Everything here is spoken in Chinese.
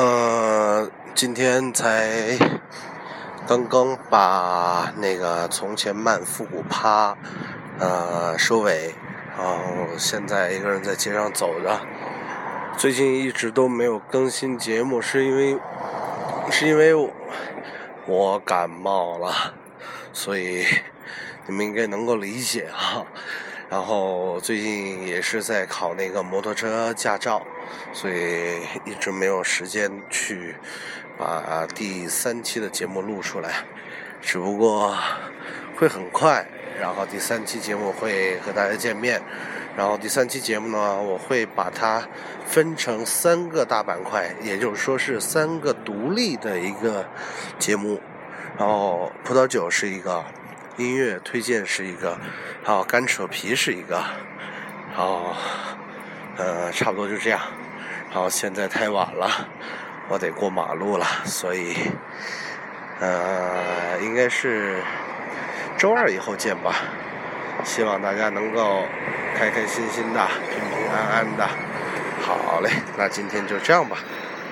呃，今天才刚刚把那个从前慢复古趴呃收尾，然后现在一个人在街上走着。最近一直都没有更新节目，是因为是因为我感冒了，所以你们应该能够理解啊。然后最近也是在考那个摩托车驾照，所以一直没有时间去把第三期的节目录出来。只不过会很快，然后第三期节目会和大家见面。然后第三期节目呢，我会把它分成三个大板块，也就是说是三个独立的一个节目。然后葡萄酒是一个。音乐推荐是一个，好干扯皮是一个，好，呃，差不多就这样。好，现在太晚了，我得过马路了，所以，呃，应该是周二以后见吧。希望大家能够开开心心的、平平安安的。好嘞，那今天就这样吧。